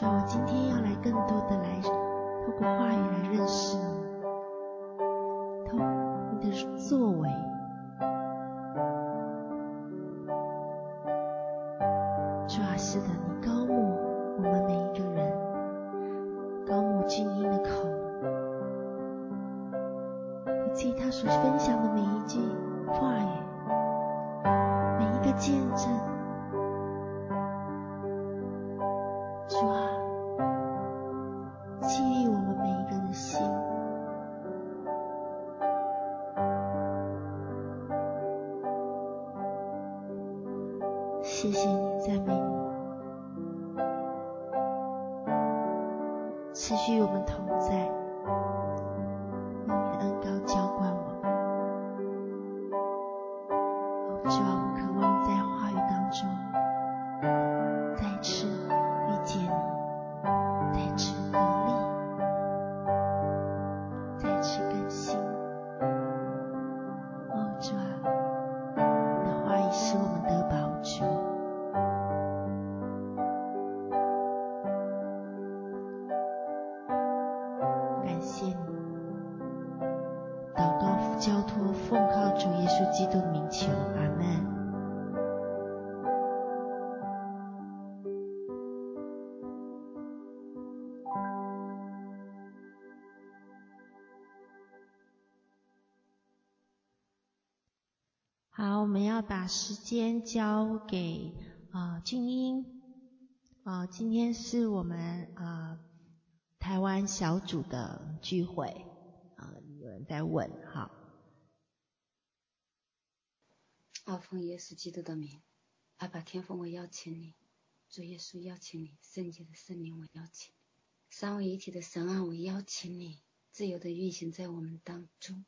叫我今天要来更多的来，透过话语来认识你。时间交给啊，俊英，啊，今天是我们啊台湾小组的聚会，啊，有人在问，哈。阿奉耶稣基督的名，阿爸天父，我邀请你，主耶稣邀请你，圣洁的圣灵我邀请你，三位一体的神啊，我邀请你，自由的运行在我们当中。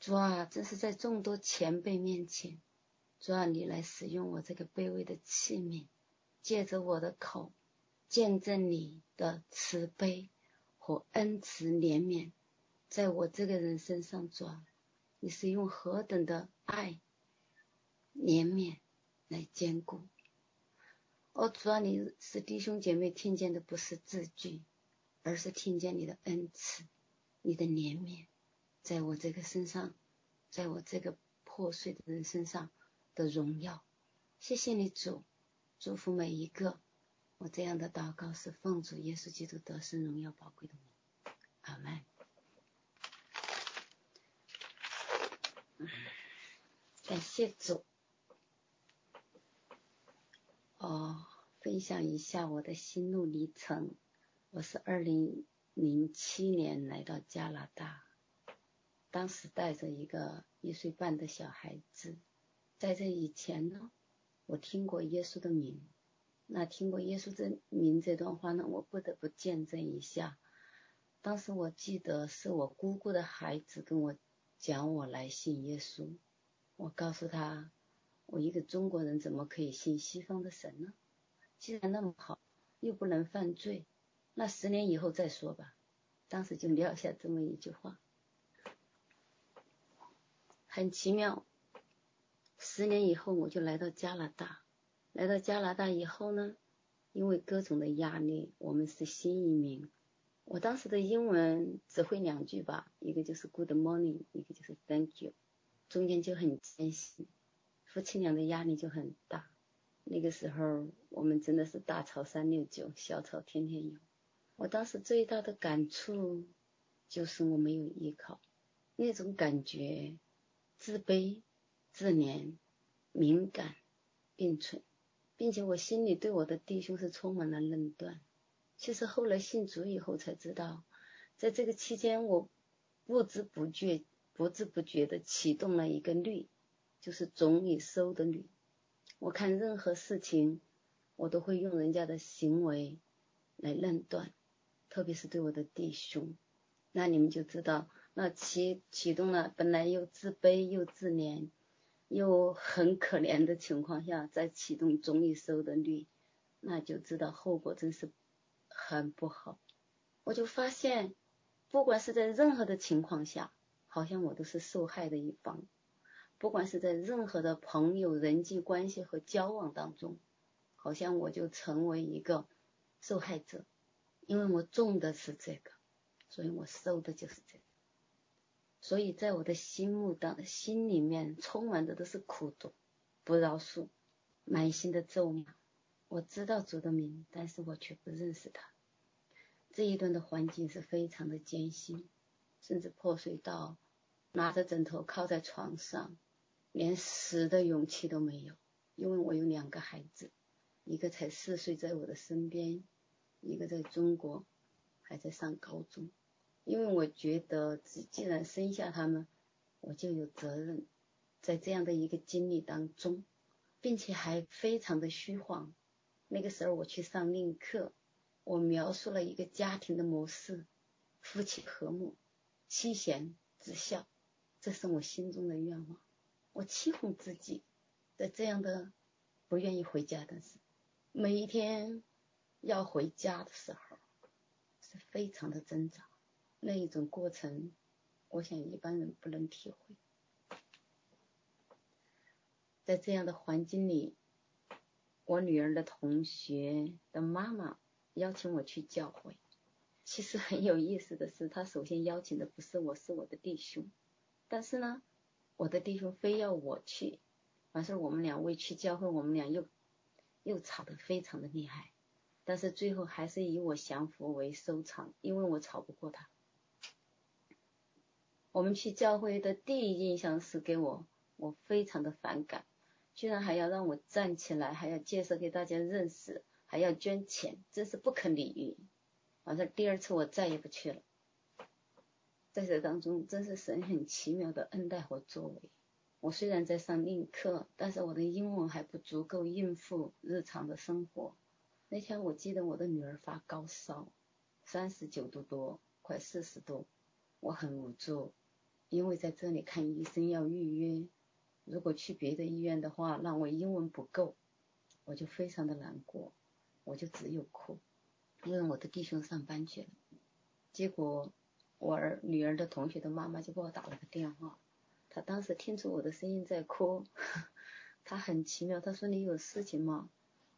主啊，这是在众多前辈面前，主啊，你来使用我这个卑微的器皿，借着我的口，见证你的慈悲和恩慈怜悯，在我这个人身上，主啊，你是用何等的爱、怜悯来坚固。哦，主要，你使弟兄姐妹听见的不是字句，而是听见你的恩慈、你的怜悯。在我这个身上，在我这个破碎的人身上的荣耀，谢谢你主，祝福每一个。我这样的祷告是奉主耶稣基督得胜荣耀宝贵的名，阿门。感谢主。哦，分享一下我的心路历程。我是二零零七年来到加拿大。当时带着一个一岁半的小孩子，在这以前呢，我听过耶稣的名。那听过耶稣这名这段话呢，我不得不见证一下。当时我记得是我姑姑的孩子跟我讲，我来信耶稣。我告诉他，我一个中国人怎么可以信西方的神呢？既然那么好，又不能犯罪，那十年以后再说吧。当时就撂下这么一句话。很奇妙，十年以后我就来到加拿大。来到加拿大以后呢，因为各种的压力，我们是新移民。我当时的英文只会两句吧，一个就是 Good morning，一个就是 Thank you，中间就很艰辛，夫妻俩的压力就很大。那个时候我们真的是大吵三六九，小吵天天有。我当时最大的感触就是我没有依靠，那种感觉。自卑、自怜、敏感、并存，并且我心里对我的弟兄是充满了论断。其实后来信主以后才知道，在这个期间，我不知不觉、不知不觉地启动了一个律，就是种与收的律。我看任何事情，我都会用人家的行为来论断，特别是对我的弟兄。那你们就知道。那启启动了，本来又自卑又自怜，又很可怜的情况下，再启动中医收的律，那就知道后果真是很不好。我就发现，不管是在任何的情况下，好像我都是受害的一方；不管是在任何的朋友人际关系和交往当中，好像我就成为一个受害者，因为我种的是这个，所以我收的就是这个。所以在我的心目当心里面充满的都是苦毒、不饶恕、满心的咒骂。我知道主的名，但是我却不认识他。这一段的环境是非常的艰辛，甚至破碎到拿着枕头靠在床上，连死的勇气都没有。因为我有两个孩子，一个才四岁在我的身边，一个在中国还在上高中。因为我觉得，既然生下他们，我就有责任，在这样的一个经历当中，并且还非常的虚晃。那个时候我去上另课，我描述了一个家庭的模式：夫妻和睦，妻贤子孝，这是我心中的愿望。我欺哄自己，在这样的不愿意回家的时候，每一天要回家的时候，是非常的挣扎。那一种过程，我想一般人不能体会。在这样的环境里，我女儿的同学的妈妈邀请我去教会。其实很有意思的是，她首先邀请的不是我，是我的弟兄。但是呢，我的弟兄非要我去，完事我们两位去教会，我们俩又又吵得非常的厉害。但是最后还是以我降服为收场，因为我吵不过他。我们去教会的第一印象是给我，我非常的反感，居然还要让我站起来，还要介绍给大家认识，还要捐钱，真是不可理喻。完事第二次我再也不去了。在这当中，真是神很奇妙的恩待和作为。我虽然在上英语课，但是我的英文还不足够应付日常的生活。那天我记得我的女儿发高烧，三十九度多，快四十度，我很无助，因为在这里看医生要预约，如果去别的医院的话，让我英文不够，我就非常的难过，我就只有哭，因为我的弟兄上班去了，结果。我儿女儿的同学的妈妈就给我打了个电话，她当时听出我的声音在哭，她很奇妙，她说你有事情吗？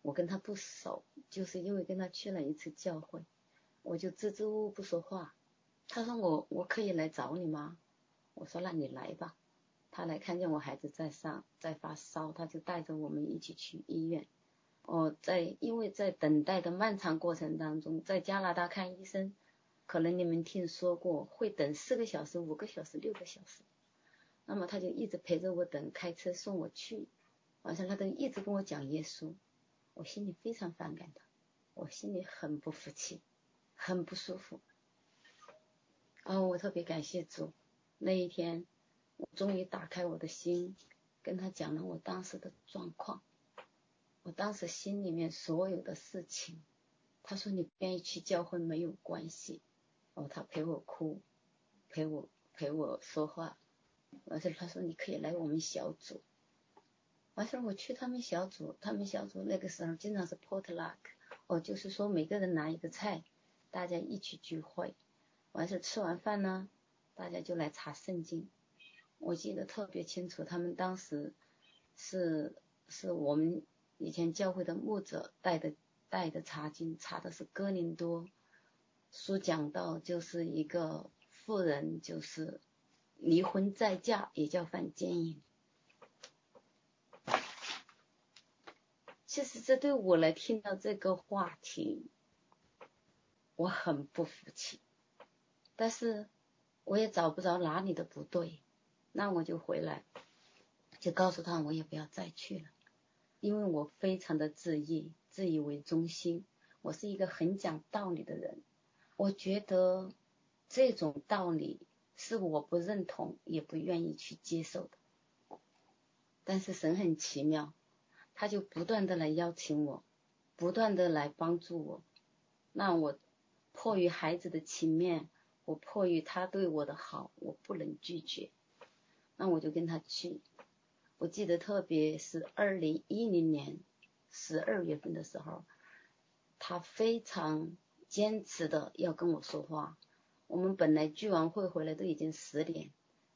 我跟她不熟，就是因为跟她去了一次教会，我就支支吾吾不说话。她说我我可以来找你吗？我说那你来吧。他来看见我孩子在上在发烧，他就带着我们一起去医院。哦，在因为在等待的漫长过程当中，在加拿大看医生。可能你们听说过会等四个小时、五个小时、六个小时，那么他就一直陪着我等，开车送我去，晚上他都一直跟我讲耶稣，我心里非常反感他，我心里很不服气，很不舒服。然后我特别感谢主，那一天我终于打开我的心，跟他讲了我当时的状况，我当时心里面所有的事情。他说你不愿意去教会没有关系。哦，他陪我哭，陪我陪我说话，完事他说你可以来我们小组，完事我去他们小组，他们小组那个时候经常是 potluck，哦，就是说每个人拿一个菜，大家一起聚会，完事吃完饭呢，大家就来查圣经，我记得特别清楚，他们当时是是我们以前教会的牧者带的带的查经，查的是哥林多。书讲到，就是一个妇人，就是离婚再嫁，也叫犯奸淫。其实这对我来听到这个话题，我很不服气，但是我也找不着哪里的不对，那我就回来，就告诉他我也不要再去了，因为我非常的自义，自以为中心，我是一个很讲道理的人。我觉得这种道理是我不认同，也不愿意去接受的。但是神很奇妙，他就不断的来邀请我，不断的来帮助我。那我迫于孩子的情面，我迫于他对我的好，我不能拒绝。那我就跟他去。我记得特别是二零一零年十二月份的时候，他非常。坚持的要跟我说话，我们本来聚完会回来都已经十点，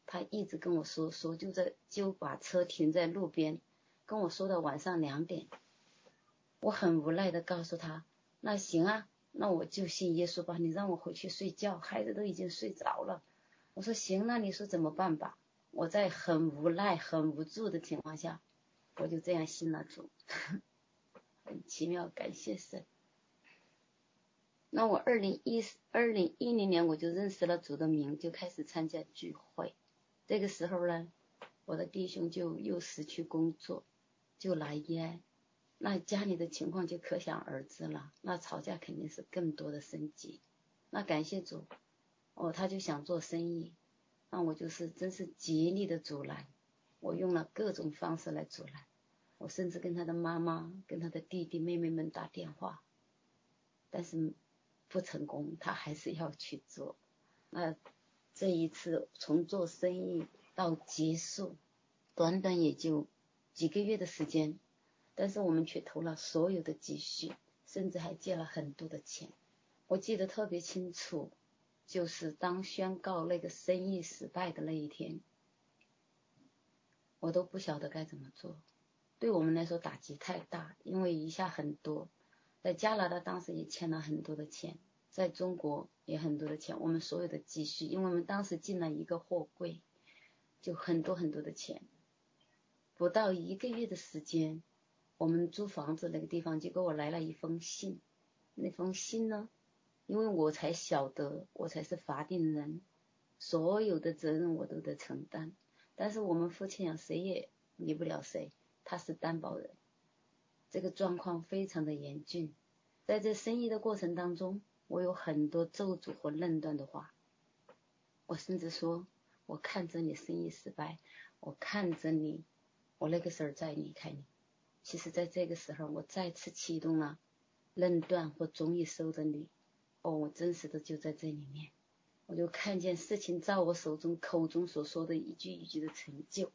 他一直跟我说说，就在就把车停在路边，跟我说到晚上两点。我很无奈的告诉他，那行啊，那我就信耶稣吧，你让我回去睡觉，孩子都已经睡着了。我说行，那你说怎么办吧？我在很无奈、很无助的情况下，我就这样信了主，很奇妙，感谢神。那我二零一二零一零年我就认识了主的名，就开始参加聚会。这个时候呢，我的弟兄就又失去工作，就来耶。那家里的情况就可想而知了。那吵架肯定是更多的升级。那感谢主，哦，他就想做生意，那我就是真是极力的阻拦。我用了各种方式来阻拦，我甚至跟他的妈妈、跟他的弟弟妹妹们打电话，但是。不成功，他还是要去做。那这一次从做生意到结束，短短也就几个月的时间，但是我们却投了所有的积蓄，甚至还借了很多的钱。我记得特别清楚，就是当宣告那个生意失败的那一天，我都不晓得该怎么做。对我们来说打击太大，因为一下很多。在加拿大当时也欠了很多的钱，在中国也很多的钱，我们所有的积蓄，因为我们当时进了一个货柜，就很多很多的钱。不到一个月的时间，我们租房子那个地方就给我来了一封信，那封信呢，因为我才晓得，我才是法定人，所有的责任我都得承担，但是我们夫妻俩谁也离不了谁。他是担保人，这个状况非常的严峻。在这生意的过程当中，我有很多咒诅和论断的话，我甚至说，我看着你生意失败，我看着你，我那个时候再离开你。其实，在这个时候，我再次启动了论断和终于收的你。哦，我真实的就在这里面，我就看见事情在我手中口中所说的一句一句的成就。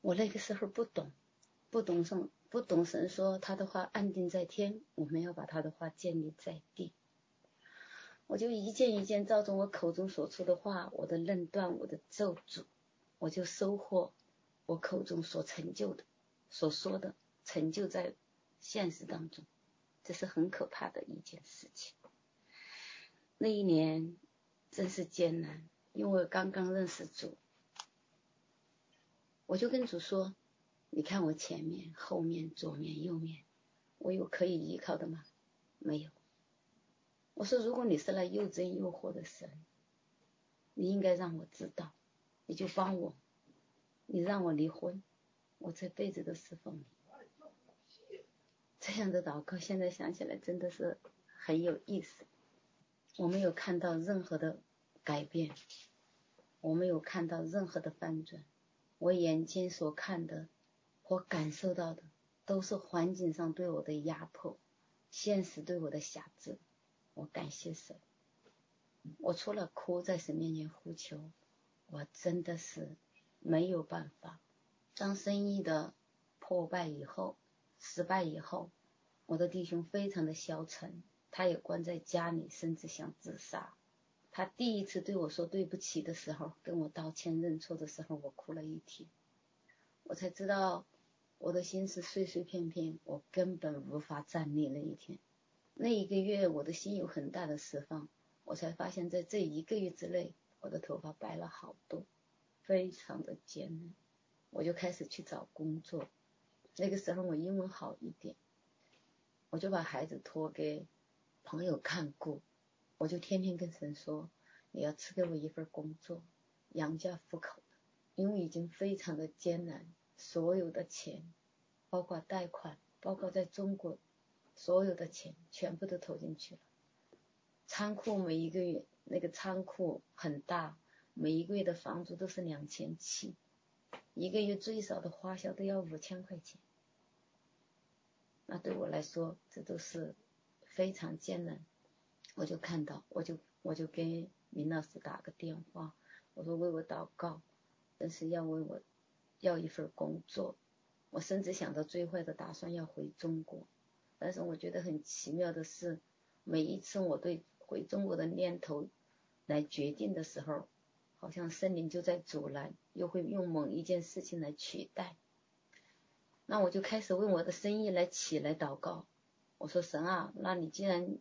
我那个时候不懂，不懂什么，不懂神说他的话安定在天，我们要把他的话建立在地。我就一件一件照着我口中所出的话，我的论断，我的咒诅，我就收获我口中所成就的，所说的成就在现实当中。这是很可怕的一件事情。那一年真是艰难，因为我刚刚认识主，我就跟主说：“你看我前面、后面、左面、右面，我有可以依靠的吗？没有。”我说：“如果你是那又真又活的神，你应该让我知道，你就帮我，你让我离婚，我这辈子都侍奉你。”这样的祷告，现在想起来真的是很有意思。我没有看到任何的改变，我没有看到任何的翻转。我眼睛所看的，或感受到的，都是环境上对我的压迫，现实对我的辖制。我感谢神，我除了哭在神面前呼求，我真的是没有办法。当生意的破败以后，失败以后。我的弟兄非常的消沉，他也关在家里，甚至想自杀。他第一次对我说对不起的时候，跟我道歉认错的时候，我哭了一天。我才知道我的心是碎碎片片，我根本无法站立那一天。那一个月，我的心有很大的释放。我才发现，在这一个月之内，我的头发白了好多，非常的艰难。我就开始去找工作。那个时候，我英文好一点。我就把孩子托给朋友看顾，我就天天跟神说：“你要赐给我一份工作，养家糊口。”因为已经非常的艰难，所有的钱，包括贷款，包括在中国所有的钱，全部都投进去了。仓库每一个月那个仓库很大，每一个月的房租都是两千七，一个月最少的花销都要五千块钱。那对我来说，这都是非常艰难。我就看到，我就我就跟明老师打个电话，我说为我祷告，但是要为我要一份工作。我甚至想到最坏的打算要回中国，但是我觉得很奇妙的是，每一次我对回中国的念头来决定的时候，好像森林就在阻拦，又会用某一件事情来取代。那我就开始为我的生意来起来祷告，我说神啊，那你既然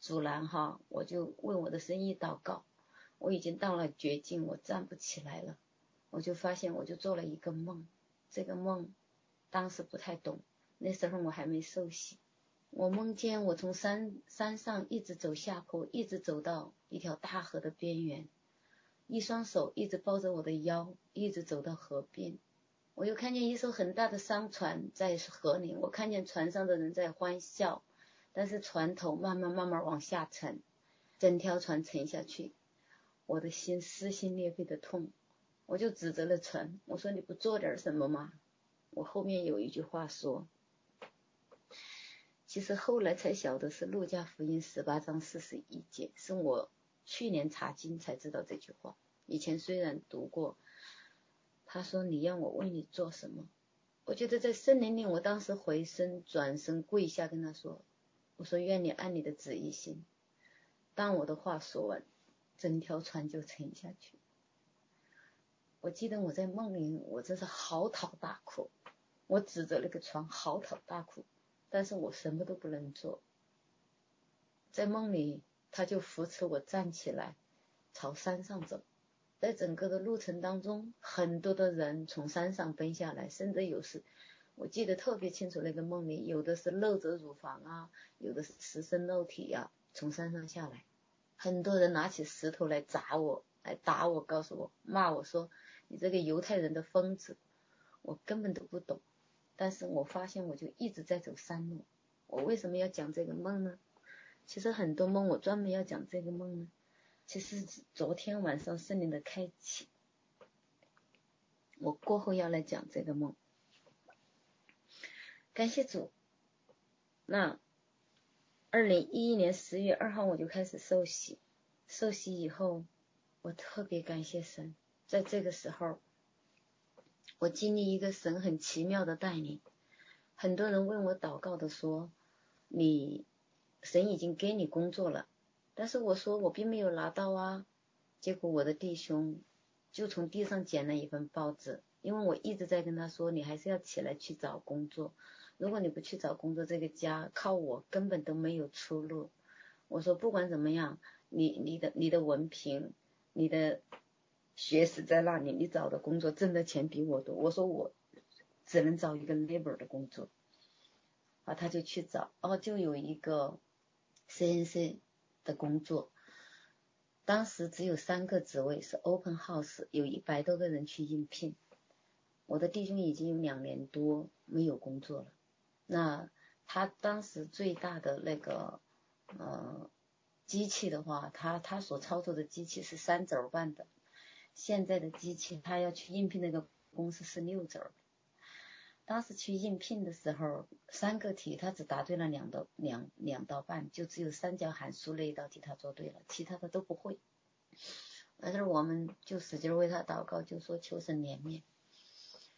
阻拦哈，我就为我的生意祷告。我已经到了绝境，我站不起来了。我就发现，我就做了一个梦，这个梦当时不太懂，那时候我还没受洗。我梦见我从山山上一直走下坡，一直走到一条大河的边缘，一双手一直抱着我的腰，一直走到河边。我又看见一艘很大的商船在河里，我看见船上的人在欢笑，但是船头慢慢慢慢往下沉，整条船沉下去，我的心撕心裂肺的痛，我就指责了船，我说你不做点什么吗？我后面有一句话说，其实后来才晓得是路加福音十八章四十一节，是我去年查经才知道这句话，以前虽然读过。他说：“你让我为你做什么？”我觉得在森林里，我当时回身转身跪下跟他说：“我说愿你按你的旨意行。”当我的话说完，整条船就沉下去。我记得我在梦里，我真是嚎啕大哭，我指着那个船嚎啕大哭，但是我什么都不能做。在梦里，他就扶持我站起来，朝山上走。在整个的路程当中，很多的人从山上奔下来，甚至有时，我记得特别清楚，那个梦里有的是露着乳房啊，有的是赤身露体呀、啊，从山上下来，很多人拿起石头来砸我，来打我，告诉我，骂我说，你这个犹太人的疯子。我根本都不懂。但是我发现我就一直在走山路。我为什么要讲这个梦呢？其实很多梦我专门要讲这个梦呢。其实昨天晚上圣灵的开启，我过后要来讲这个梦。感谢主。那二零一一年十月二号我就开始受洗，受洗以后，我特别感谢神，在这个时候，我经历一个神很奇妙的带领。很多人问我祷告的说，你神已经给你工作了。但是我说我并没有拿到啊，结果我的弟兄就从地上捡了一份报纸，因为我一直在跟他说，你还是要起来去找工作，如果你不去找工作，这个家靠我根本都没有出路。我说不管怎么样，你你的你的文凭，你的学识在那里，你找的工作挣的钱比我多。我说我只能找一个 labor 的工作，啊，他就去找，哦，就有一个 CNC。的工作，当时只有三个职位是 open house，有一百多个人去应聘。我的弟兄已经有两年多没有工作了。那他当时最大的那个呃机器的话，他他所操作的机器是三轴半的，现在的机器他要去应聘那个公司是六轴。当时去应聘的时候，三个题他只答对了两道两两道半，就只有三角函数那一道题他做对了，其他的都不会。完事儿我们就使劲为他祷告，就说求神怜悯。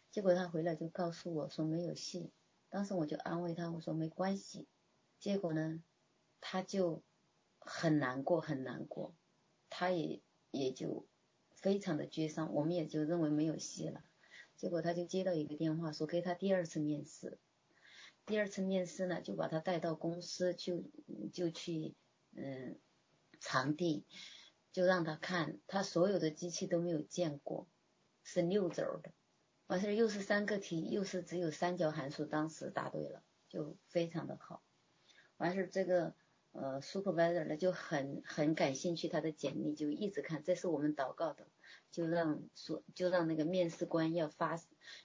结果他回来就告诉我说没有戏，当时我就安慰他，我说没关系。结果呢，他就很难过很难过，他也也就非常的沮丧，我们也就认为没有戏了。结果他就接到一个电话，说给他第二次面试。第二次面试呢，就把他带到公司，就就去嗯场地，就让他看他所有的机器都没有见过，是六轴的。完事又是三个题，又是只有三角函数，当时答对了，就非常的好。完事这个呃 supervisor 呢就很很感兴趣他的简历，就一直看，这是我们祷告的。就让说，就让那个面试官要发，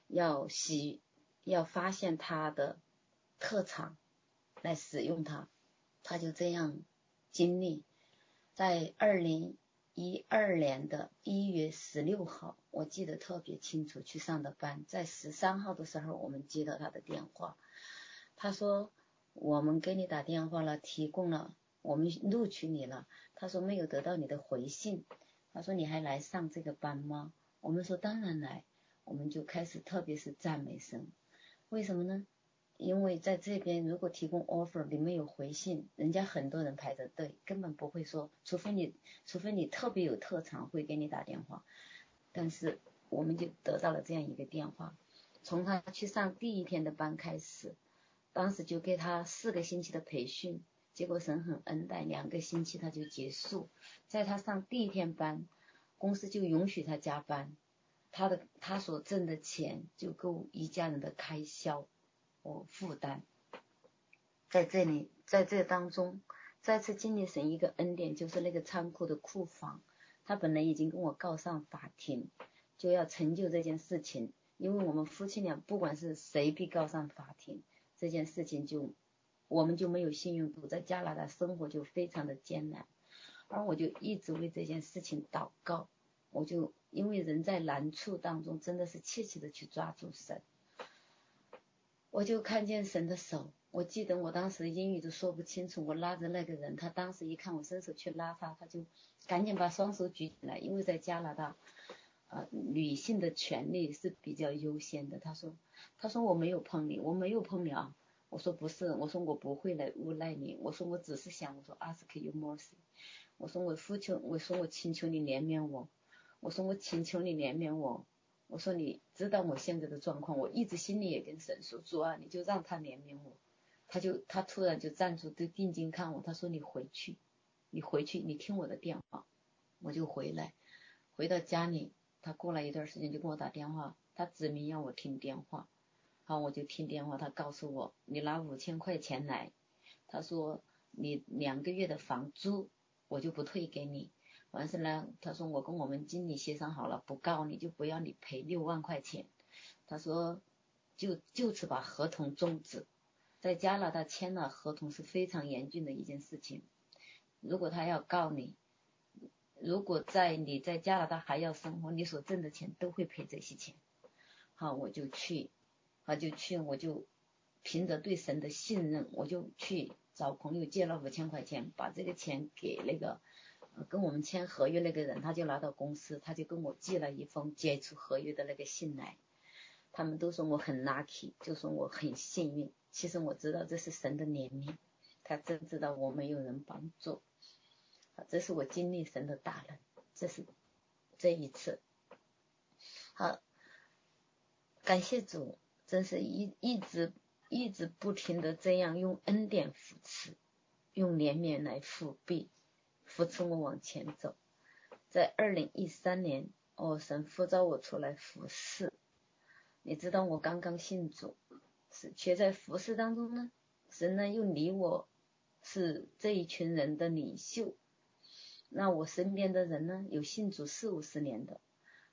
要喜，要发现他的特长，来使用他。他就这样经历，在二零一二年的一月十六号，我记得特别清楚，去上的班。在十三号的时候，我们接到他的电话，他说我们给你打电话了，提供了，我们录取你了。他说没有得到你的回信。他说：“你还来上这个班吗？”我们说：“当然来。”我们就开始，特别是赞美声。为什么呢？因为在这边，如果提供 offer，你没有回信，人家很多人排着队，根本不会说，除非你，除非你特别有特长，会给你打电话。但是我们就得到了这样一个电话，从他去上第一天的班开始，当时就给他四个星期的培训。结果神很恩待，两个星期他就结束。在他上第一天班，公司就允许他加班，他的他所挣的钱就够一家人的开销和负担。在这里，在这当中，再次经历神一个恩典，就是那个仓库的库房，他本来已经跟我告上法庭，就要成就这件事情，因为我们夫妻俩不管是谁被告上法庭，这件事情就。我们就没有信用度，在加拿大生活就非常的艰难，而我就一直为这件事情祷告，我就因为人在难处当中，真的是切切的去抓住神，我就看见神的手，我记得我当时英语都说不清楚，我拉着那个人，他当时一看我伸手去拉他，他就赶紧把双手举起来，因为在加拿大，呃，女性的权利是比较优先的，他说，他说我没有碰你，我没有碰你啊。我说不是，我说我不会来诬赖你，我说我只是想，我说 ask you mercy，我说我呼求，我说我请求你怜悯我，我说我请求你怜悯我，我说你知道我现在的状况，我一直心里也跟神说，主啊，你就让他怜悯我，他就他突然就站住，就定睛看我，他说你回去，你回去，你听我的电话，我就回来，回到家里，他过了一段时间就给我打电话，他指明要我听电话。好，我就听电话，他告诉我，你拿五千块钱来，他说你两个月的房租我就不退给你，完事呢，他说我跟我们经理协商好了，不告你就不要你赔六万块钱，他说就就此把合同终止，在加拿大签了合同是非常严峻的一件事情，如果他要告你，如果在你在加拿大还要生活，你所挣的钱都会赔这些钱。好，我就去，他就去，我就凭着对神的信任，我就去找朋友借了五千块钱，把这个钱给那个。跟我们签合约那个人，他就拿到公司，他就跟我寄了一封解除合约的那个信来。他们都说我很 lucky，就说我很幸运。其实我知道这是神的怜悯，他真知道我没有人帮助。这是我经历神的大能，这是这一次。好，感谢主，真是一一直一直不停的这样用恩典扶持，用怜悯来扶庇。扶持我往前走，在二零一三年，哦，神呼召我出来服侍。你知道我刚刚信主，是却在服侍当中呢，神呢又离我是这一群人的领袖。那我身边的人呢，有信主四五十年的，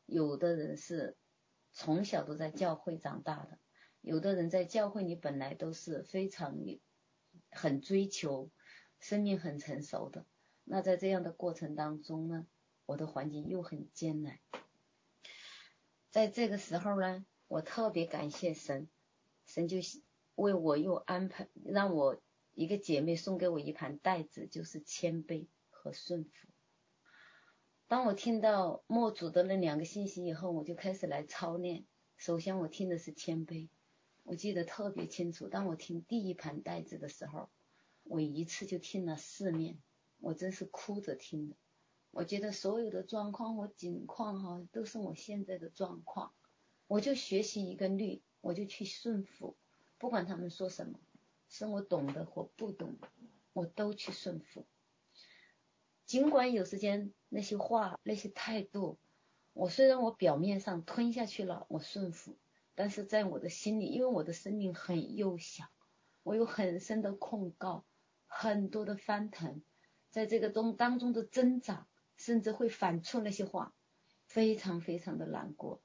有的人是从小都在教会长大的，有的人在教会里本来都是非常很追求，生命很成熟的。那在这样的过程当中呢，我的环境又很艰难。在这个时候呢，我特别感谢神，神就为我又安排，让我一个姐妹送给我一盘带子，就是谦卑和顺服。当我听到墨主的那两个信息以后，我就开始来操练。首先我听的是谦卑，我记得特别清楚。当我听第一盘带子的时候，我一次就听了四面。我真是哭着听的，我觉得所有的状况和境况哈，都是我现在的状况，我就学习一个律，我就去顺服，不管他们说什么，是我懂的或不懂的，我都去顺服。尽管有时间那些话那些态度，我虽然我表面上吞下去了，我顺服，但是在我的心里，因为我的生命很幼小，我有很深的控告，很多的翻腾。在这个中当中的挣扎，甚至会反刍那些话，非常非常的难过，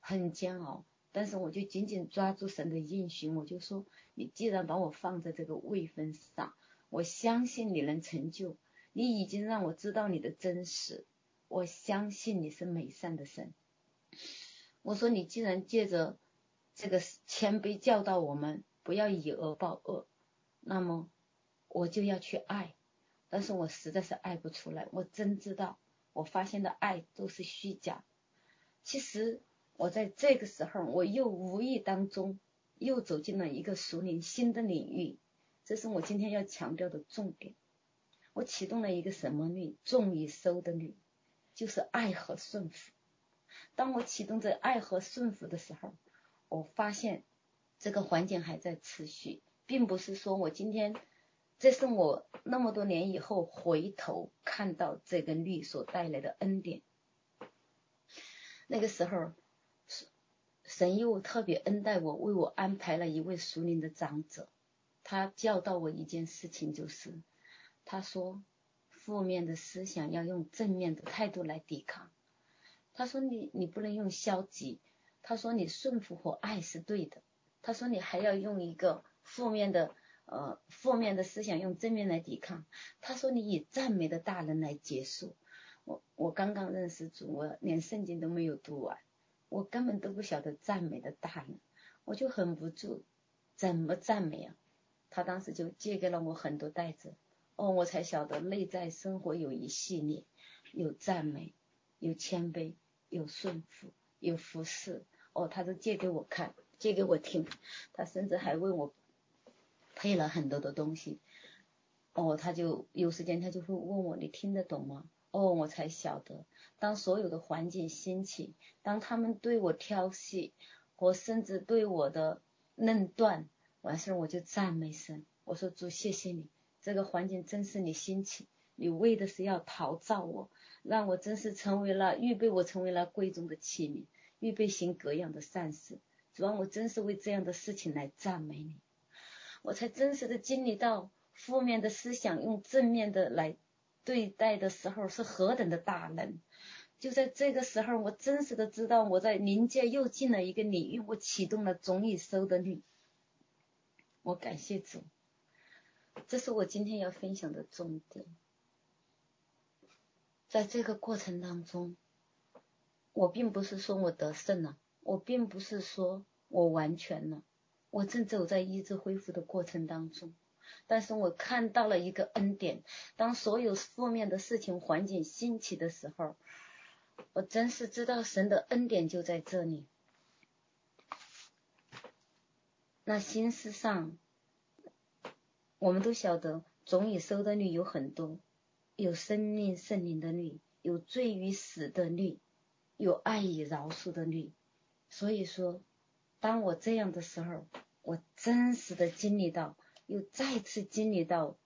很煎熬。但是我就紧紧抓住神的应许，我就说：你既然把我放在这个位分上，我相信你能成就。你已经让我知道你的真实，我相信你是美善的神。我说你既然借着这个谦卑教导我们不要以恶报恶，那么我就要去爱。但是我实在是爱不出来，我真知道，我发现的爱都是虚假。其实我在这个时候，我又无意当中又走进了一个属灵新的领域，这是我今天要强调的重点。我启动了一个什么律？种与收的律，就是爱和顺服。当我启动这爱和顺服的时候，我发现这个环境还在持续，并不是说我今天。这是我那么多年以后回头看到这个律所带来的恩典。那个时候，神又特别恩待我，为我安排了一位属灵的长者。他教导我一件事情，就是他说，负面的思想要用正面的态度来抵抗。他说你你不能用消极。他说你顺服和爱是对的。他说你还要用一个负面的。呃，负面的思想用正面来抵抗。他说：“你以赞美的大人来结束。”我我刚刚认识主，我连圣经都没有读完，我根本都不晓得赞美的大人，我就很无助，怎么赞美啊？他当时就借给了我很多袋子，哦，我才晓得内在生活有一系列，有赞美，有谦卑，有顺服，有服侍。哦，他都借给我看，借给我听，他甚至还为我。配了很多的东西，哦，他就有时间，他就会问我，你听得懂吗？哦，我才晓得，当所有的环境兴起，当他们对我挑剔，或甚至对我的论断，完事儿我就赞美神，我说主，谢谢你，这个环境真是你兴起，你为的是要陶造我，让我真是成为了预备我成为了贵重的器皿，预备行各样的善事，主啊，我真是为这样的事情来赞美你。我才真实的经历到负面的思想用正面的来对待的时候是何等的大能，就在这个时候，我真实的知道我在灵界又进了一个领域，我启动了总已收的律。我感谢主，这是我今天要分享的重点。在这个过程当中，我并不是说我得胜了，我并不是说我完全了，我正走在医治恢复的过程当中。但是我看到了一个恩典，当所有负面的事情环境兴起的时候，我真是知道神的恩典就在这里。那心思上，我们都晓得总已收的律有很多，有生命圣灵的律，有罪与死的律，有爱以饶恕的律。所以说，当我这样的时候，我真实的经历到。又再次经历到，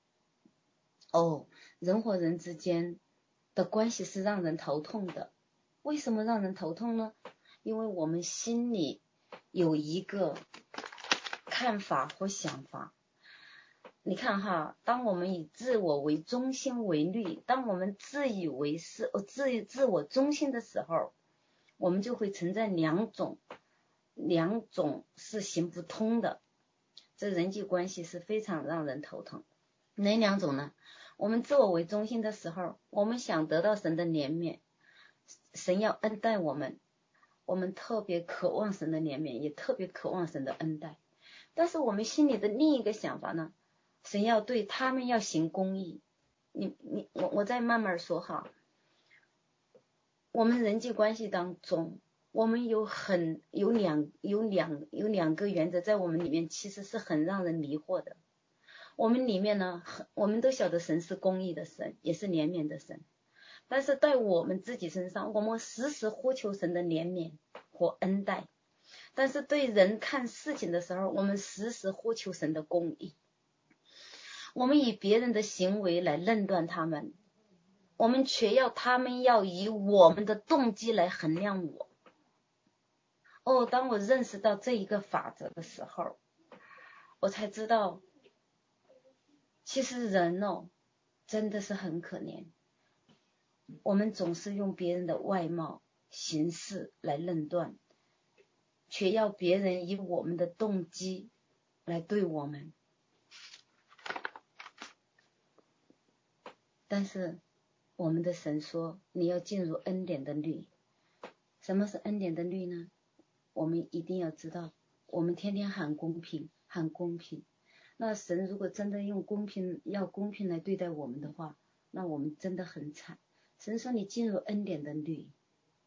哦，人和人之间的关系是让人头痛的。为什么让人头痛呢？因为我们心里有一个看法或想法。你看哈，当我们以自我为中心为律，当我们自以为是、自自我中心的时候，我们就会存在两种，两种是行不通的。这人际关系是非常让人头疼。哪两种呢？我们自我为中心的时候，我们想得到神的怜悯，神要恩待我们，我们特别渴望神的怜悯，也特别渴望神的恩待。但是我们心里的另一个想法呢？神要对他们要行公义。你你我我再慢慢说哈。我们人际关系当中。我们有很有两有两有两个原则在我们里面，其实是很让人迷惑的。我们里面呢，很我们都晓得神是公义的神，也是怜悯的神。但是在我们自己身上，我们时时呼求神的怜悯和恩待。但是对人看事情的时候，我们时时呼求神的公义。我们以别人的行为来论断他们，我们却要他们要以我们的动机来衡量我。哦，当我认识到这一个法则的时候，我才知道，其实人哦，真的是很可怜。我们总是用别人的外貌、形式来论断，却要别人以我们的动机来对我们。但是，我们的神说，你要进入恩典的律。什么是恩典的律呢？我们一定要知道，我们天天喊公平，喊公平。那神如果真的用公平，要公平来对待我们的话，那我们真的很惨。神说你进入恩典的律，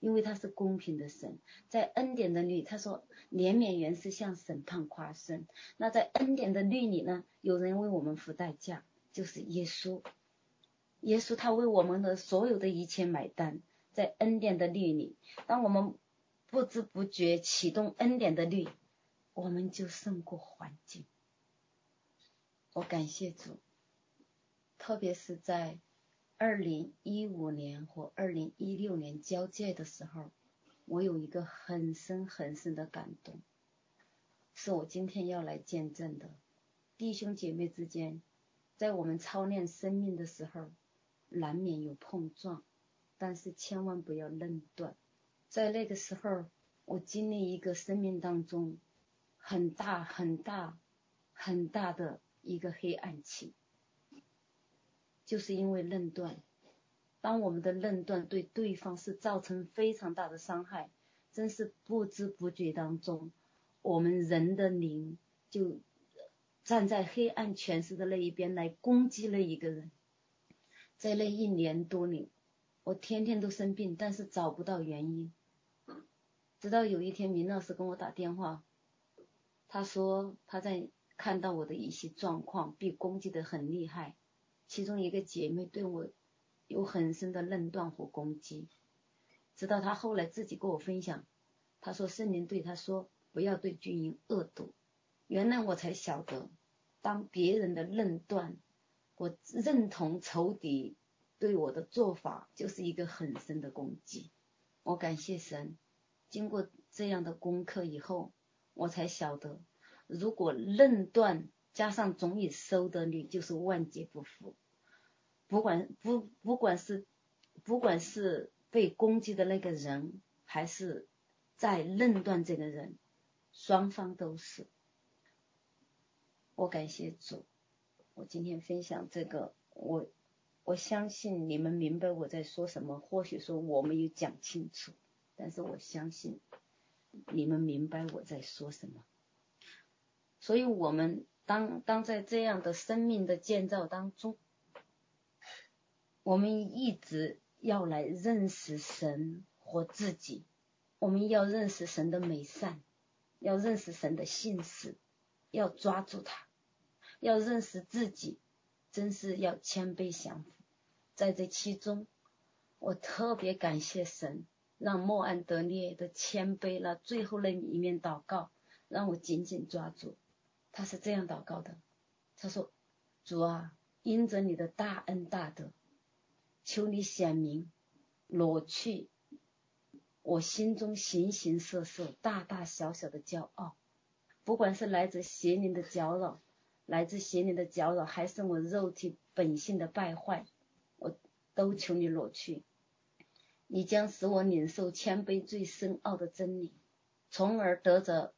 因为他是公平的神，在恩典的律，他说怜悯原是向审判夸胜。那在恩典的律里呢，有人为我们付代价，就是耶稣。耶稣他为我们的所有的一切买单，在恩典的律里，当我们。不知不觉启动恩典的律，我们就胜过环境。我感谢主，特别是在二零一五年或二零一六年交界的时候，我有一个很深很深的感动，是我今天要来见证的。弟兄姐妹之间，在我们操练生命的时候，难免有碰撞，但是千万不要论断。在那个时候，我经历一个生命当中很大很大很大的一个黑暗期，就是因为论断。当我们的论断对对方是造成非常大的伤害，真是不知不觉当中，我们人的灵就站在黑暗权势的那一边来攻击了一个人。在那一年多里，我天天都生病，但是找不到原因。直到有一天，明老师跟我打电话，他说他在看到我的一些状况，被攻击得很厉害。其中一个姐妹对我有很深的论断和攻击。直到他后来自己跟我分享，他说圣灵对他说不要对军营恶毒。原来我才晓得，当别人的论断，我认同仇敌对我的做法，就是一个很深的攻击。我感谢神。经过这样的功课以后，我才晓得，如果论断加上总以收的律，就是万劫不复。不管不不管是不管是被攻击的那个人，还是在论断这个人，双方都是。我感谢主，我今天分享这个，我我相信你们明白我在说什么。或许说我没有讲清楚，但是我相信你们明白我在说什么。所以，我们当当在这样的生命的建造当中，我们一直要来认识神和自己，我们要认识神的美善，要认识神的信实，要抓住它。要认识自己，真是要谦卑降服。在这其中，我特别感谢神，让莫安德烈的谦卑那最后那一面祷告，让我紧紧抓住。他是这样祷告的：他说，主啊，因着你的大恩大德，求你显明，裸去我心中形形色色、大大小小的骄傲，不管是来自邪灵的搅扰。来自邪灵的搅扰，还是我肉体本性的败坏，我都求你裸去。你将使我领受谦卑最深奥的真理，从而得着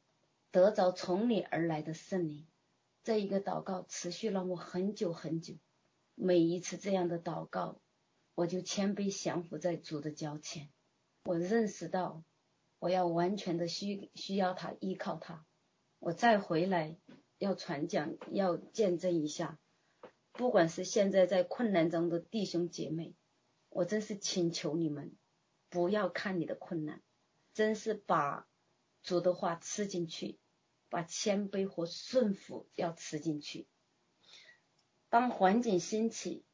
得着从你而来的圣灵。这一个祷告持续了我很久很久。每一次这样的祷告，我就谦卑降服在主的脚前。我认识到，我要完全的需需要他，依靠他。我再回来。要传讲，要见证一下，不管是现在在困难中的弟兄姐妹，我真是请求你们，不要看你的困难，真是把主的话吃进去，把谦卑和顺服要吃进去。当环境兴起，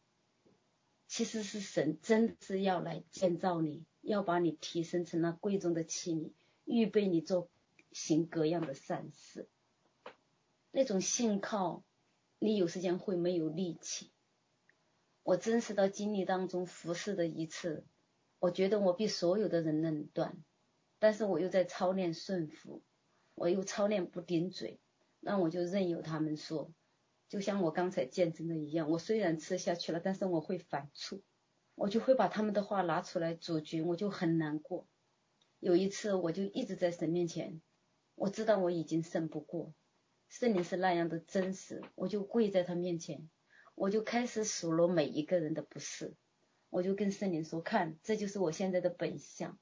其实是神真是要来建造你，要把你提升成那贵重的器皿，预备你做行各样的善事。那种信靠，你有时间会没有力气。我真实到经历当中服侍的一次，我觉得我比所有的人能断，但是我又在操练顺服，我又操练不顶嘴，那我就任由他们说。就像我刚才见证的一样，我虽然吃下去了，但是我会反刍，我就会把他们的话拿出来咀嚼，我就很难过。有一次，我就一直在神面前，我知道我已经胜不过。圣灵是那样的真实，我就跪在他面前，我就开始数落每一个人的不是，我就跟圣灵说：“看，这就是我现在的本相。”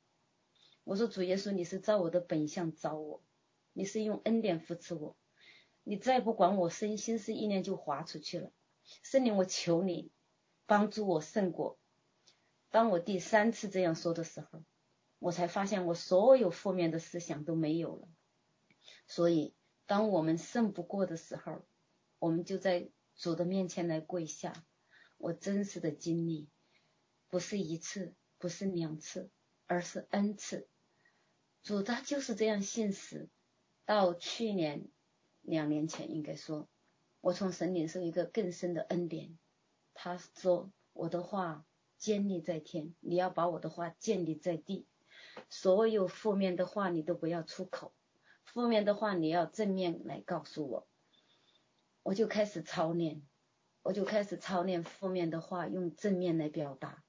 我说：“主耶稣，你是照我的本相找我，你是用恩典扶持我，你再不管我，身心思意念就滑出去了。圣灵，我求你帮助我胜过。”当我第三次这样说的时候，我才发现我所有负面的思想都没有了，所以。当我们胜不过的时候，我们就在主的面前来跪下。我真实的经历，不是一次，不是两次，而是 N 次。主他就是这样信实。到去年两年前，应该说，我从神领受一个更深的恩典。他说：“我的话建立在天，你要把我的话建立在地。所有负面的话，你都不要出口。”负面的话，你要正面来告诉我，我就开始操练，我就开始操练负面的话用正面来表达。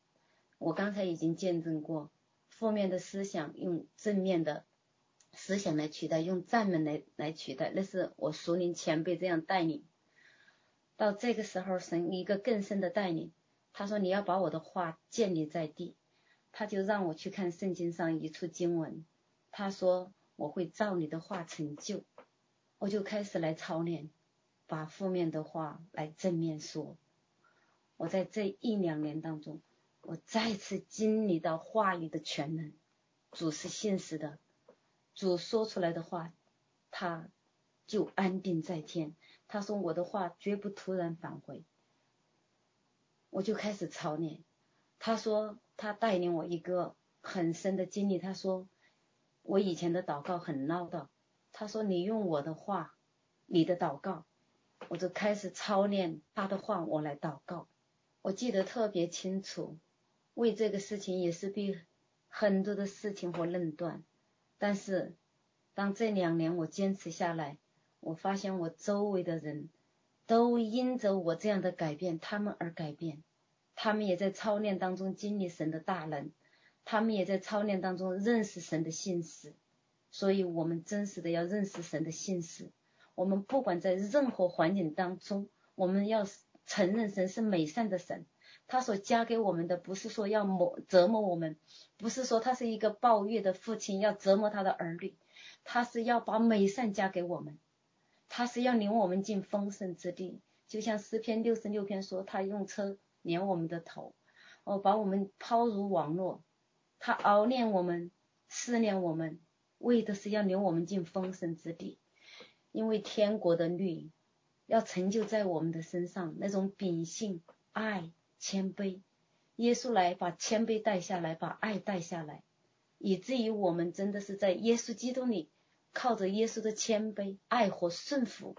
我刚才已经见证过，负面的思想用正面的思想来取代，用赞美来来取代，那是我熟龄前辈这样带领。到这个时候，神一个更深的带领，他说你要把我的话建立在地，他就让我去看圣经上一处经文，他说。我会照你的话成就，我就开始来操练，把负面的话来正面说。我在这一两年当中，我再次经历到话语的全能。主是现实的，主说出来的话，他就安定在天。他说我的话绝不突然返回。我就开始操练。他说他带领我一个很深的经历。他说。我以前的祷告很唠叨，他说你用我的话，你的祷告，我就开始操练他的话，我来祷告。我记得特别清楚，为这个事情也是被很多的事情和论断，但是当这两年我坚持下来，我发现我周围的人都因着我这样的改变，他们而改变，他们也在操练当中经历神的大能。他们也在操练当中认识神的信实，所以我们真实的要认识神的信实。我们不管在任何环境当中，我们要承认神是美善的神。他所加给我们的，不是说要磨折磨我们，不是说他是一个暴虐的父亲要折磨他的儿女，他是要把美善加给我们，他是要领我们进丰盛之地。就像诗篇六十六篇说，他用车碾我们的头，哦，把我们抛入网络，他熬炼我们，试炼我们，为的是要领我们进丰盛之地。因为天国的律要成就在我们的身上，那种秉性、爱、谦卑，耶稣来把谦卑带下来，把爱带下来，以至于我们真的是在耶稣基督里，靠着耶稣的谦卑、爱和顺服。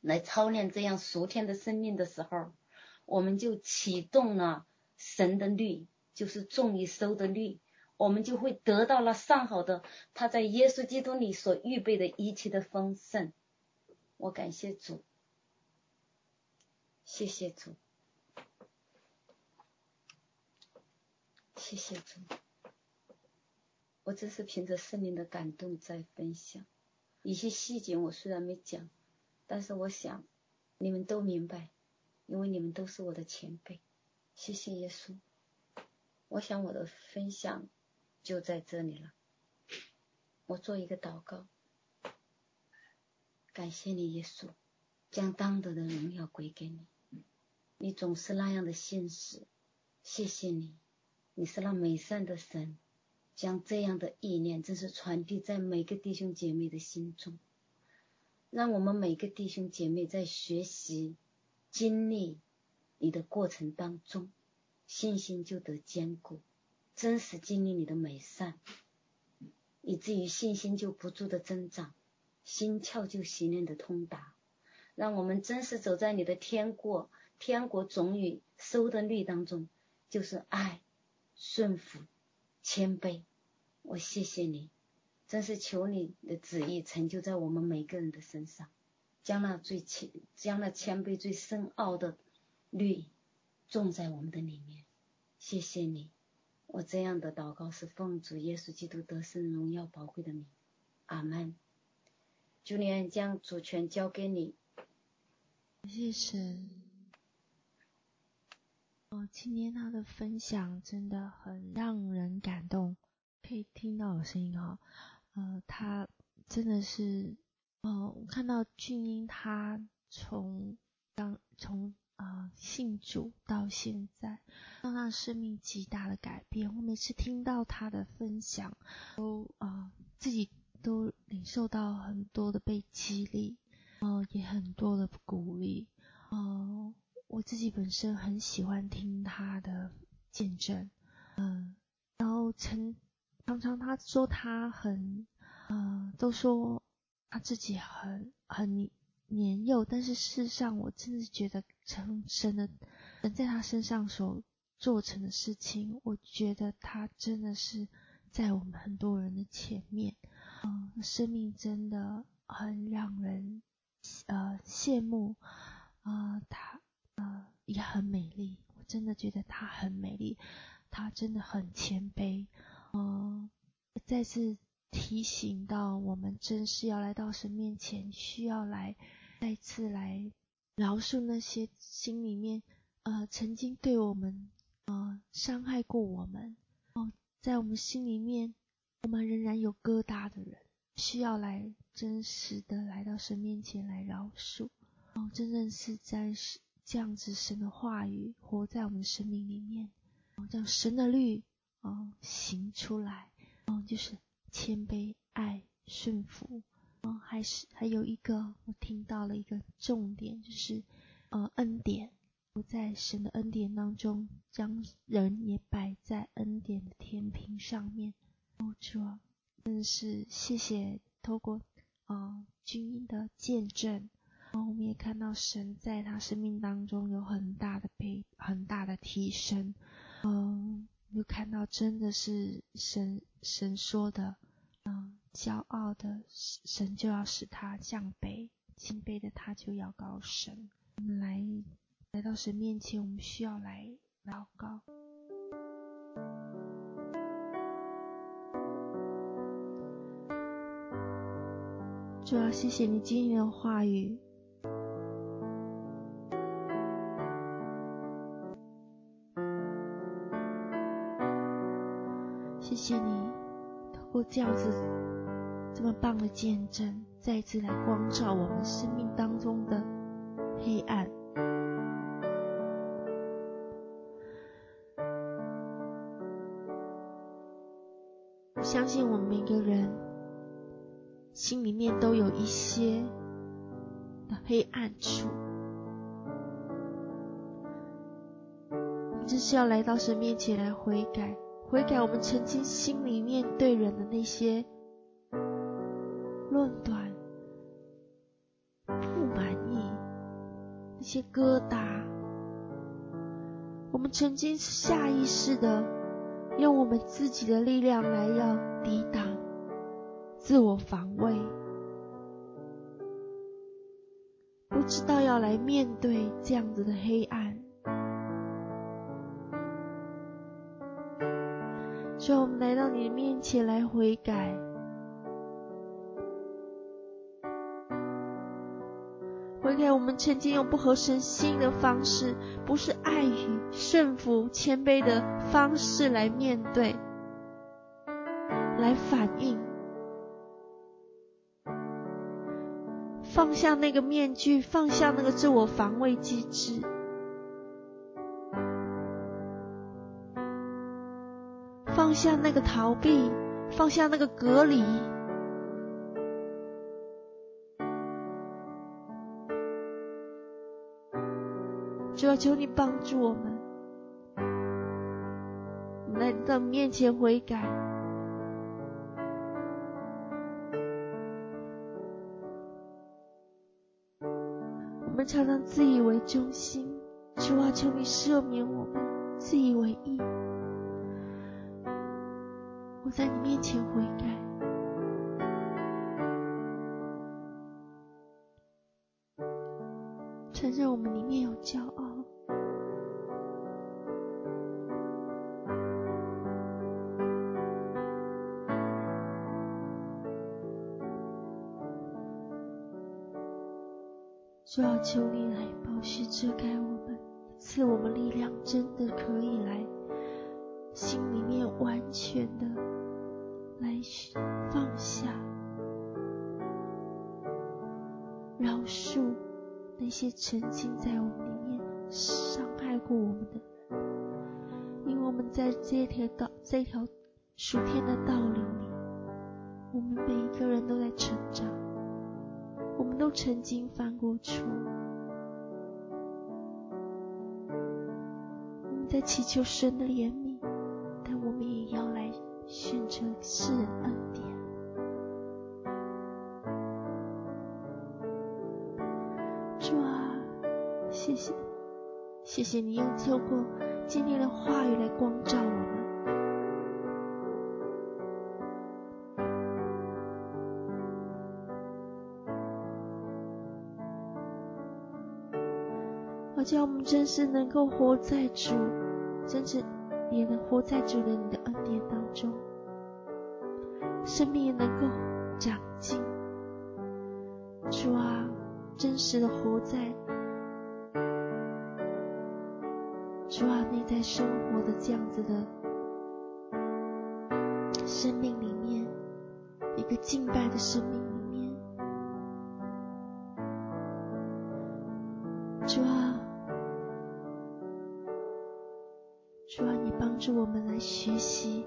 来操练这样属天的生命的时候，我们就启动了神的律，就是种一收的律，我们就会得到了上好的他在耶稣基督里所预备的一切的丰盛。我感谢主，谢谢主，谢谢主。我只是凭着圣灵的感动在分享，一些细节我虽然没讲。但是我想，你们都明白，因为你们都是我的前辈。谢谢耶稣。我想我的分享就在这里了。我做一个祷告，感谢你耶稣，将当得的荣耀归给你。你总是那样的信实，谢谢你，你是那美善的神，将这样的意念真是传递在每个弟兄姐妹的心中。让我们每个弟兄姐妹在学习、经历你的过程当中，信心就得坚固，真实经历你的美善，以至于信心就不住的增长，心窍就习练的通达。让我们真实走在你的天国、天国种与收的律当中，就是爱、顺服、谦卑。我谢谢你。真是求你的旨意成就在我们每个人的身上，将那最谦、将那谦卑最深奥的律种在我们的里面。谢谢你，我这样的祷告是奉主耶稣基督得胜荣耀宝贵的名，阿门。主念将主权交给你。谢谢。哦，今天他的分享真的很让人感动，可以听到我声音哈。呃，他真的是，哦，我看到俊英他从当从啊信主到现在，让他生命极大的改变。我每次听到他的分享，都啊、自己都领受到很多的被激励，呃，也很多的鼓励。呃，我自己本身很喜欢听他的见证，嗯、然后曾。常常他说他很，呃，都说他自己很很年幼，但是事实上，我真的觉得成神的人在他身上所做成的事情，我觉得他真的是在我们很多人的前面，嗯、生命真的很让人呃羡慕，啊、呃，他呃也很美丽，我真的觉得他很美丽，他真的很谦卑。嗯，再次提醒到我们，真是要来到神面前，需要来再次来饶恕那些心里面呃曾经对我们呃伤害过我们。哦、在我们心里面我们仍然有疙瘩的人，需要来真实的来到神面前来饶恕。哦、真正是在是这样子神的话语活在我们生命里面。哦，这样神的律。哦，行出来，哦，就是谦卑、爱、顺服，还是还有一个，我听到了一个重点，就是呃，恩典，我在神的恩典当中，将人也摆在恩典的天平上面。哦，主啊，真是谢谢，透过啊，君英的见证，哦，我们也看到神在他生命当中有很大的培很大的提升，嗯。又看到真的是神神说的，嗯，骄傲的神就要使他降卑，谦卑的他就要高升。来来到神面前，我们需要来祷告。主要，谢谢你今日的话语，谢谢你。透过这样子这么棒的见证，再一次来光照我们生命当中的黑暗。相信我们每个人。心里面都有一些的黑暗处，我们只是要来到神面前来悔改，悔改我们曾经心里面对人的那些论断、不满意、那些疙瘩，我们曾经下意识的用我们自己的力量来要抵挡。自我防卫，不知道要来面对这样子的黑暗，所以我们来到你的面前来悔改，悔改我们曾经用不合神心的方式，不是爱与顺服、谦卑的方式来面对，来反应。放下那个面具，放下那个自我防卫机制，放下那个逃避，放下那个隔离。主要求你帮助我们，来到面前悔改。我们常常自以为中心，主啊，求你赦免我们自以为义。我在你面前悔改，承认我们里面有骄傲。主要求你来宝血遮盖我们，赐我们力量，真的可以来心里面完全的来放下，饶恕那些曾经在我们里面伤害过我们的人，因为我们在这条道这条属天的道路里，我们每一个人都在成长。我们都曾经犯过错，我们在祈求神的怜悯，谢谢你用透过今天的话语来光照我们。而叫我们真是能够活在主，真正也能活在主的你的恩典当中，生命也能够长进。主啊，真实的活在内在生活的这样子的生命里面，一个敬拜的生命里面，主啊。主啊，你帮助我们来学习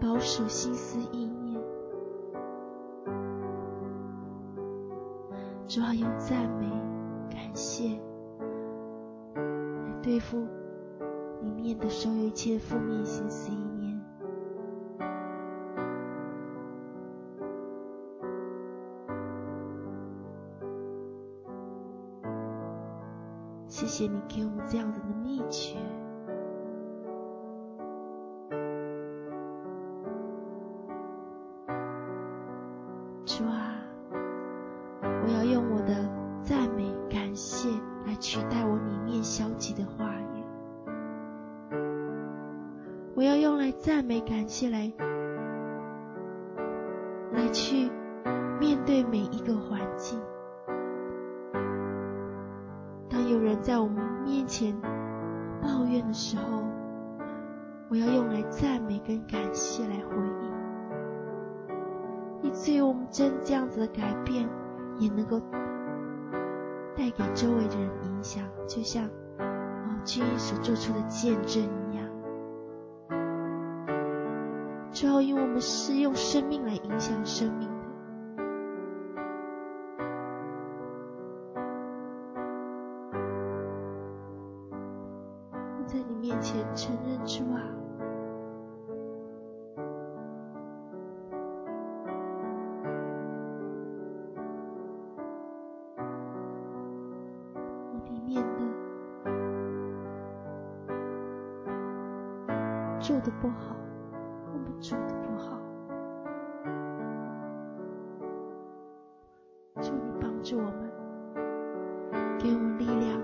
保守心思意念。主啊，用赞美、感谢来对付里面的所有一切负面心思意念。谢谢你给我们这样子的秘诀。求你帮助我们，给我们力量。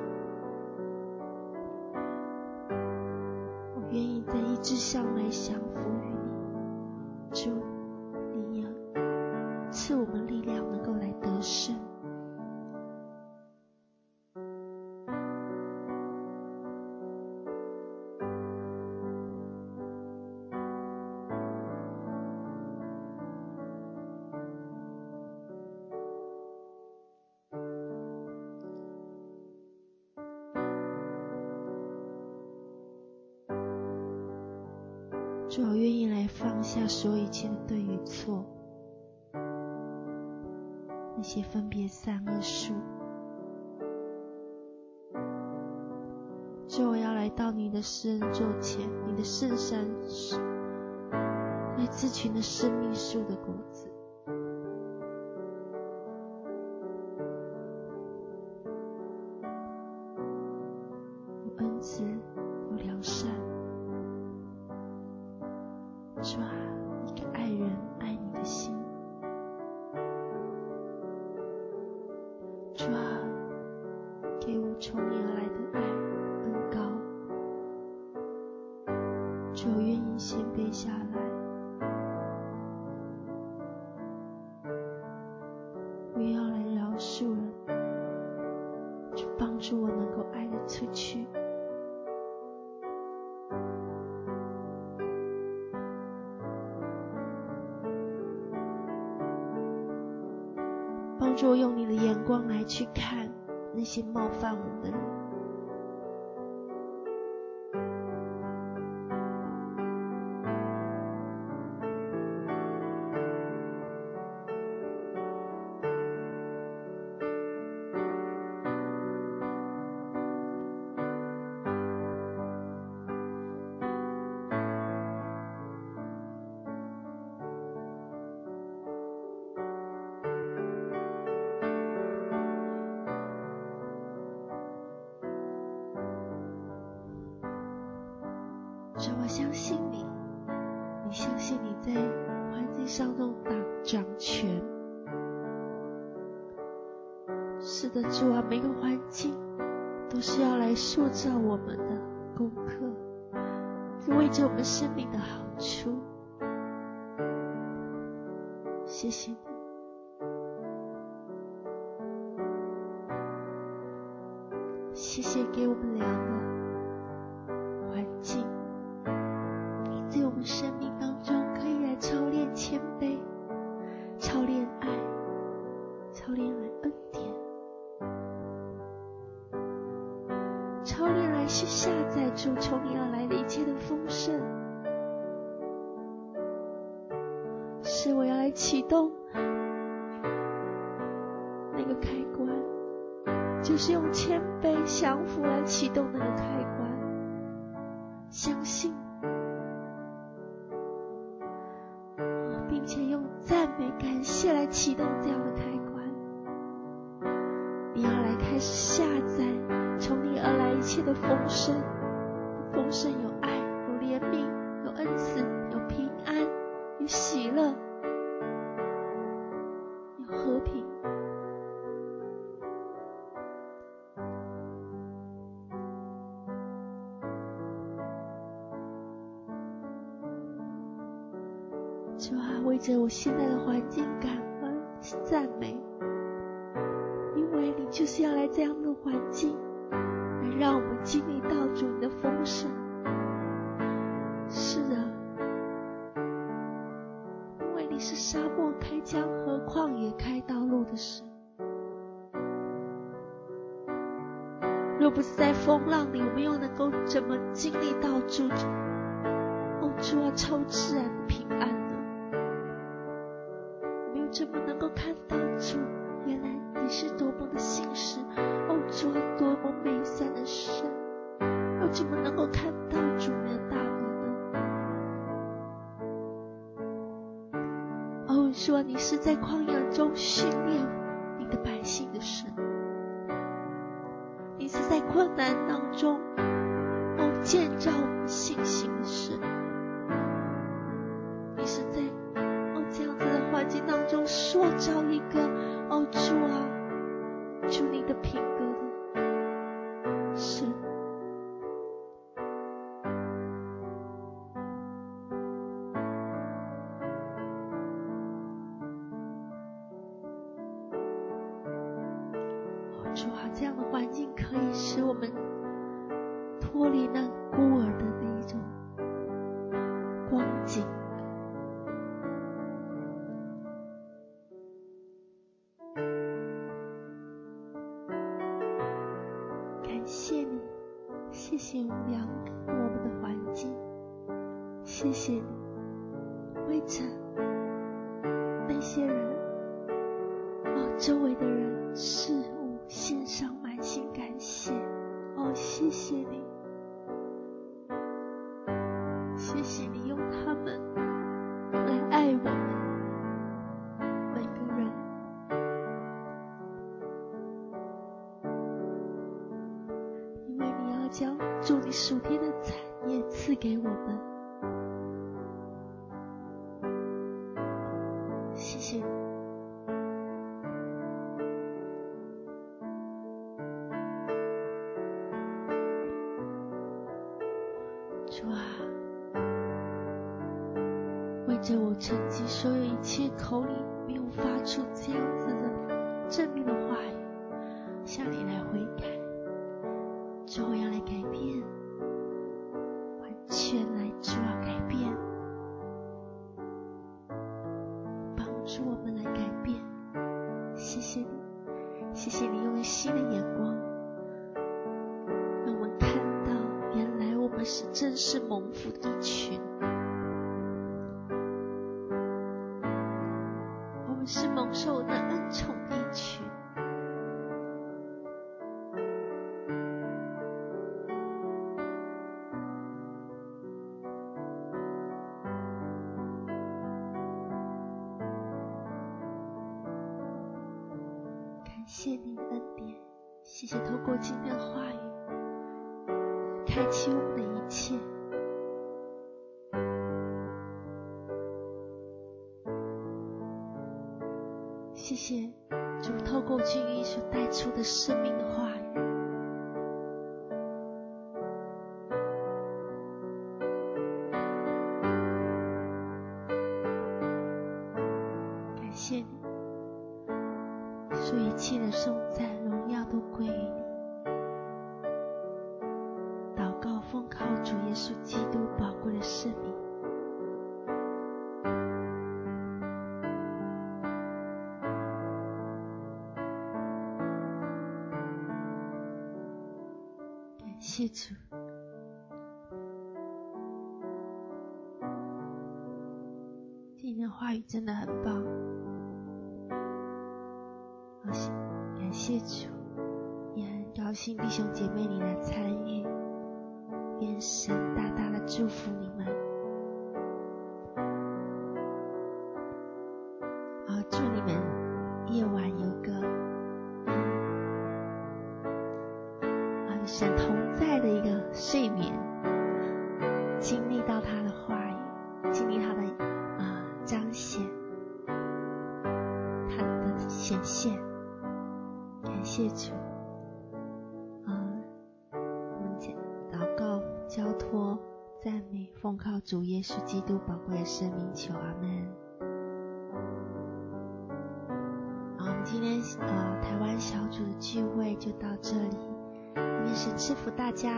我愿意在一志上来降服于你。说一切的对与错，那些分别善恶树。就，我要来到你的施恩座前，你的圣山是，来自取那生命树的果子。感谢你在环境上那种掌掌权。是的，主啊，每个环境都是要来塑造我们的功课，为着我们生命的好处。谢谢。主啊，为着我现在的环境感恩，赞美，因为你就是要来这样的环境，来让我们经历到主你的丰盛。是的，因为你是沙漠开江河、旷野开道路的神。若不是在风浪里，我们又能够怎么经历到主？哦，主啊，超自然的平安怎么能够看到主？原来你是多么的信实，哦，主啊，多么美善的神，又怎么能够看到主你的大能呢？哦，主啊，你是在旷野中训练你的百姓的神。你是在困难当中，哦，建造我们信心的神。周围的人事物。献上满心感谢，哦，谢谢你，谢谢你用他们来爱我们每个人，因为你要将祝你属天的产业赐给我们。今天的话语，开启我们的。一切，谢谢主透过军医所带出的生命的话语，感谢你，所一切的颂赞主。今天的话语真的很棒，好，感谢主，也很高兴弟兄姐妹你的参与。愿神大大的祝福你主耶稣基督宝贵的生命求阿门。我们今天呃台湾小组的聚会就到这里，愿神祝福大家。